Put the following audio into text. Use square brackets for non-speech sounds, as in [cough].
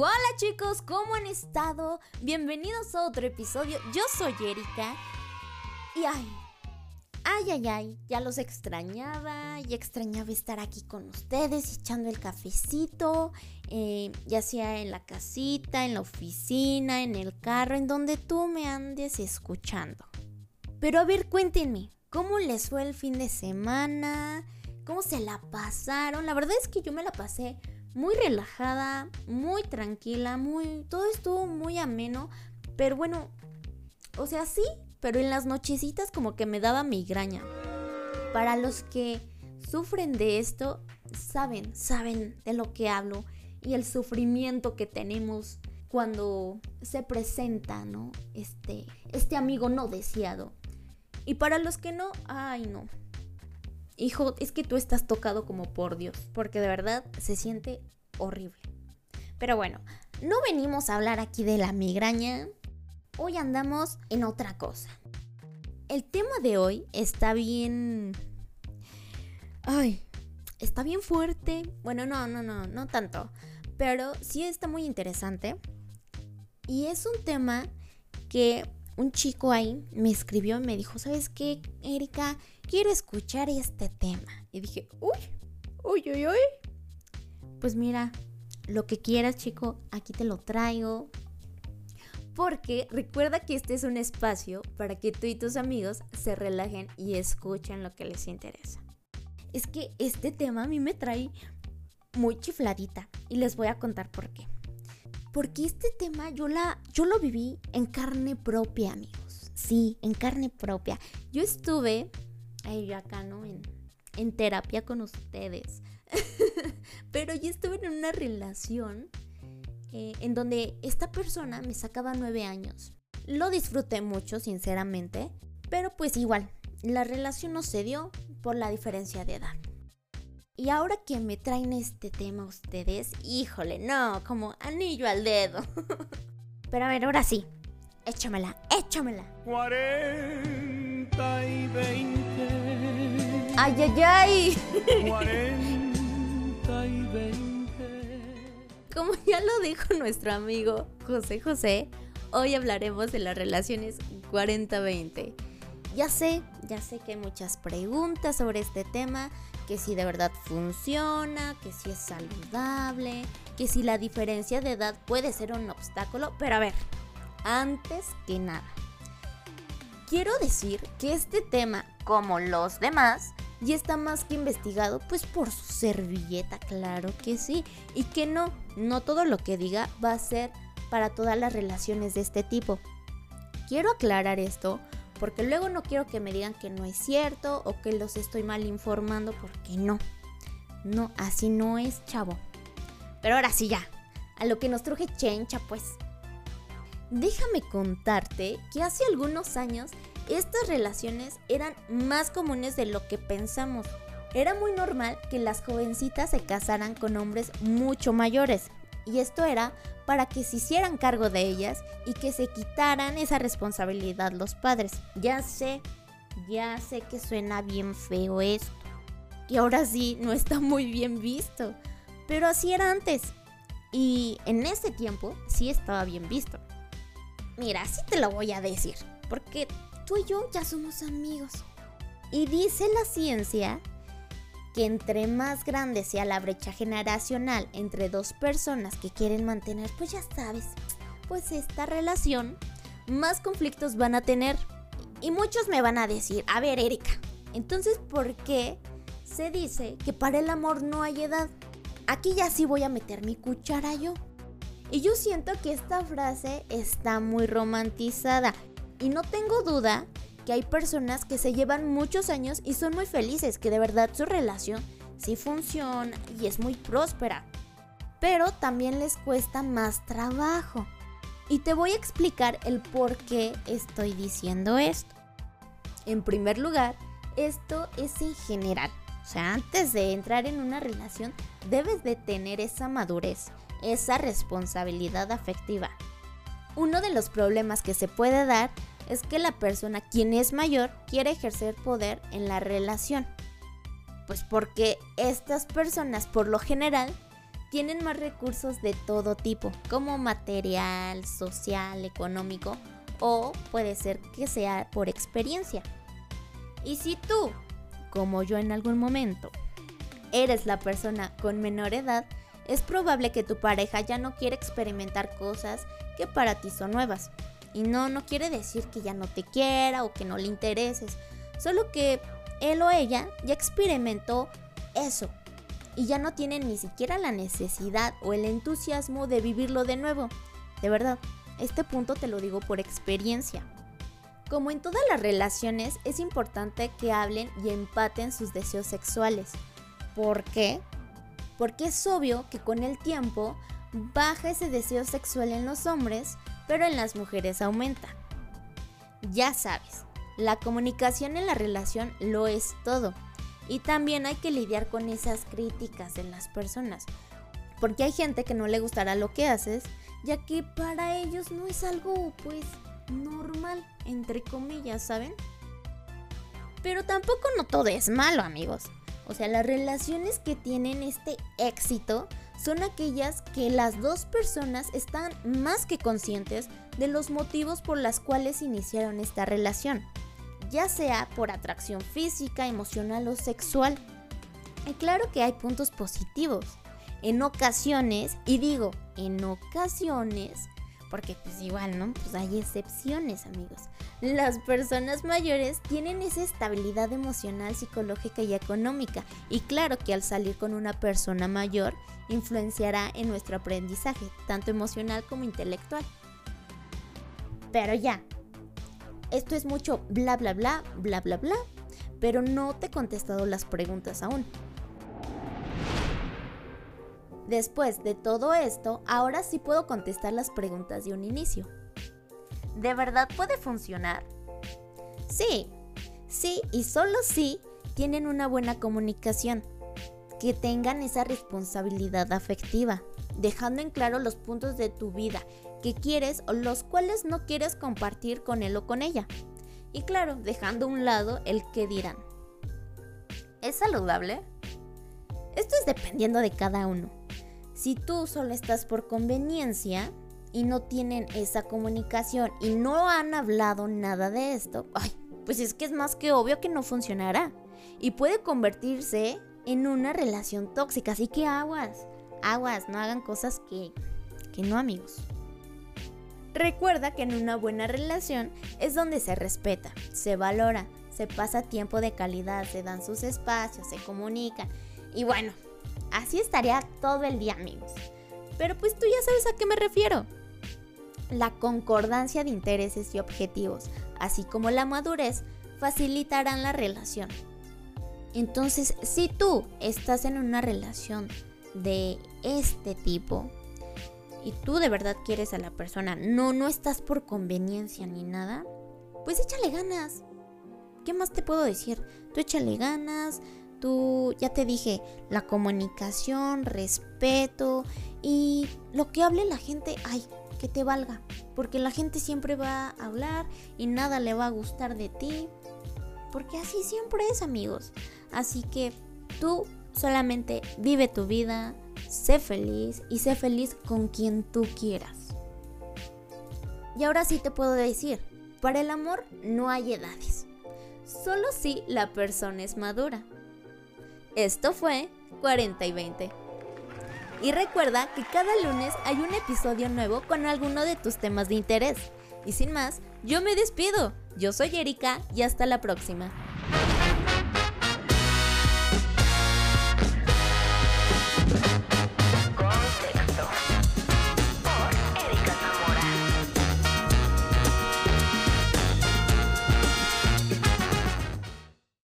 Hola chicos, ¿cómo han estado? Bienvenidos a otro episodio. Yo soy Erika. Y ay, ay, ay, ay, ya los extrañaba, ya extrañaba estar aquí con ustedes echando el cafecito, eh, ya sea en la casita, en la oficina, en el carro, en donde tú me andes escuchando. Pero a ver, cuéntenme, ¿cómo les fue el fin de semana? ¿Cómo se la pasaron? La verdad es que yo me la pasé muy relajada, muy tranquila, muy todo estuvo muy ameno, pero bueno, o sea, sí, pero en las nochecitas como que me daba migraña. Para los que sufren de esto, saben, saben de lo que hablo y el sufrimiento que tenemos cuando se presenta, ¿no? Este, este amigo no deseado. Y para los que no, ay no, hijo, es que tú estás tocado como por Dios, porque de verdad se siente horrible. Pero bueno, no venimos a hablar aquí de la migraña, hoy andamos en otra cosa. El tema de hoy está bien... Ay, está bien fuerte. Bueno, no, no, no, no tanto. Pero sí está muy interesante. Y es un tema que un chico ahí me escribió y me dijo, ¿sabes qué, Erika? Quiero escuchar este tema. Y dije, uy, uy, uy, uy. Pues mira, lo que quieras, chico, aquí te lo traigo. Porque recuerda que este es un espacio para que tú y tus amigos se relajen y escuchen lo que les interesa. Es que este tema a mí me trae muy chifladita y les voy a contar por qué. Porque este tema yo, la, yo lo viví en carne propia, amigos. Sí, en carne propia. Yo estuve, ahí yo acá, ¿no? En, en terapia con ustedes. [laughs] Pero yo estuve en una relación eh, en donde esta persona me sacaba nueve años. Lo disfruté mucho, sinceramente. Pero pues igual, la relación no se dio por la diferencia de edad. Y ahora que me traen este tema ustedes, híjole, no, como anillo al dedo. [laughs] Pero a ver, ahora sí, échamela, échamela. 40 y 20. Ay, ay, ay. 40 y 20. Como ya lo dijo nuestro amigo José José, hoy hablaremos de las relaciones 40-20. Ya sé, ya sé que hay muchas preguntas sobre este tema, que si de verdad funciona, que si es saludable, que si la diferencia de edad puede ser un obstáculo, pero a ver, antes que nada, quiero decir que este tema, como los demás, ya está más que investigado, pues por su servilleta, claro que sí, y que no, no todo lo que diga va a ser para todas las relaciones de este tipo. Quiero aclarar esto porque luego no quiero que me digan que no es cierto o que los estoy mal informando porque no. No, así no es, chavo. Pero ahora sí ya, a lo que nos truje chencha pues. Déjame contarte que hace algunos años estas relaciones eran más comunes de lo que pensamos. Era muy normal que las jovencitas se casaran con hombres mucho mayores, y esto era para que se hicieran cargo de ellas y que se quitaran esa responsabilidad los padres. Ya sé, ya sé que suena bien feo esto. Y ahora sí, no está muy bien visto. Pero así era antes. Y en ese tiempo sí estaba bien visto. Mira, así te lo voy a decir. Porque tú y yo ya somos amigos. Y dice la ciencia que entre más grande sea la brecha generacional entre dos personas que quieren mantener, pues ya sabes, pues esta relación, más conflictos van a tener. Y muchos me van a decir, a ver Erika, entonces ¿por qué se dice que para el amor no hay edad? Aquí ya sí voy a meter mi cuchara yo. Y yo siento que esta frase está muy romantizada. Y no tengo duda que hay personas que se llevan muchos años y son muy felices, que de verdad su relación sí funciona y es muy próspera. Pero también les cuesta más trabajo. Y te voy a explicar el por qué estoy diciendo esto. En primer lugar, esto es en general. O sea, antes de entrar en una relación, debes de tener esa madurez, esa responsabilidad afectiva. Uno de los problemas que se puede dar es que la persona, quien es mayor, quiere ejercer poder en la relación. Pues porque estas personas, por lo general, tienen más recursos de todo tipo, como material, social, económico, o puede ser que sea por experiencia. Y si tú, como yo en algún momento, eres la persona con menor edad, es probable que tu pareja ya no quiera experimentar cosas que para ti son nuevas. Y no, no quiere decir que ya no te quiera o que no le intereses, solo que él o ella ya experimentó eso y ya no tiene ni siquiera la necesidad o el entusiasmo de vivirlo de nuevo. De verdad, este punto te lo digo por experiencia. Como en todas las relaciones, es importante que hablen y empaten sus deseos sexuales. ¿Por qué? Porque es obvio que con el tiempo baja ese deseo sexual en los hombres, pero en las mujeres aumenta. Ya sabes, la comunicación en la relación lo es todo. Y también hay que lidiar con esas críticas de las personas. Porque hay gente que no le gustará lo que haces, ya que para ellos no es algo, pues, normal, entre comillas, ¿saben? Pero tampoco no todo es malo, amigos. O sea, las relaciones que tienen este éxito son aquellas que las dos personas están más que conscientes de los motivos por los cuales iniciaron esta relación, ya sea por atracción física, emocional o sexual. Y claro que hay puntos positivos. En ocasiones, y digo, en ocasiones, porque pues igual, ¿no? Pues hay excepciones, amigos. Las personas mayores tienen esa estabilidad emocional, psicológica y económica. Y claro que al salir con una persona mayor influenciará en nuestro aprendizaje, tanto emocional como intelectual. Pero ya, esto es mucho bla bla bla, bla bla bla, pero no te he contestado las preguntas aún. Después de todo esto, ahora sí puedo contestar las preguntas de un inicio. ¿De verdad puede funcionar? Sí, sí y solo sí tienen una buena comunicación, que tengan esa responsabilidad afectiva, dejando en claro los puntos de tu vida que quieres o los cuales no quieres compartir con él o con ella. Y claro, dejando a un lado el que dirán. ¿Es saludable? Esto es dependiendo de cada uno. Si tú solo estás por conveniencia y no tienen esa comunicación y no han hablado nada de esto, ay, pues es que es más que obvio que no funcionará. Y puede convertirse en una relación tóxica. Así que aguas, aguas, no hagan cosas que, que no amigos. Recuerda que en una buena relación es donde se respeta, se valora, se pasa tiempo de calidad, se dan sus espacios, se comunican. Y bueno, Así estaría todo el día, amigos. Pero pues tú ya sabes a qué me refiero. La concordancia de intereses y objetivos, así como la madurez, facilitarán la relación. Entonces, si tú estás en una relación de este tipo y tú de verdad quieres a la persona, no, no estás por conveniencia ni nada, pues échale ganas. ¿Qué más te puedo decir? Tú échale ganas, Tú, ya te dije, la comunicación, respeto y lo que hable la gente, ay, que te valga. Porque la gente siempre va a hablar y nada le va a gustar de ti. Porque así siempre es, amigos. Así que tú solamente vive tu vida, sé feliz y sé feliz con quien tú quieras. Y ahora sí te puedo decir, para el amor no hay edades. Solo si la persona es madura. Esto fue 40 y 20. Y recuerda que cada lunes hay un episodio nuevo con alguno de tus temas de interés. Y sin más, yo me despido. Yo soy Erika y hasta la próxima.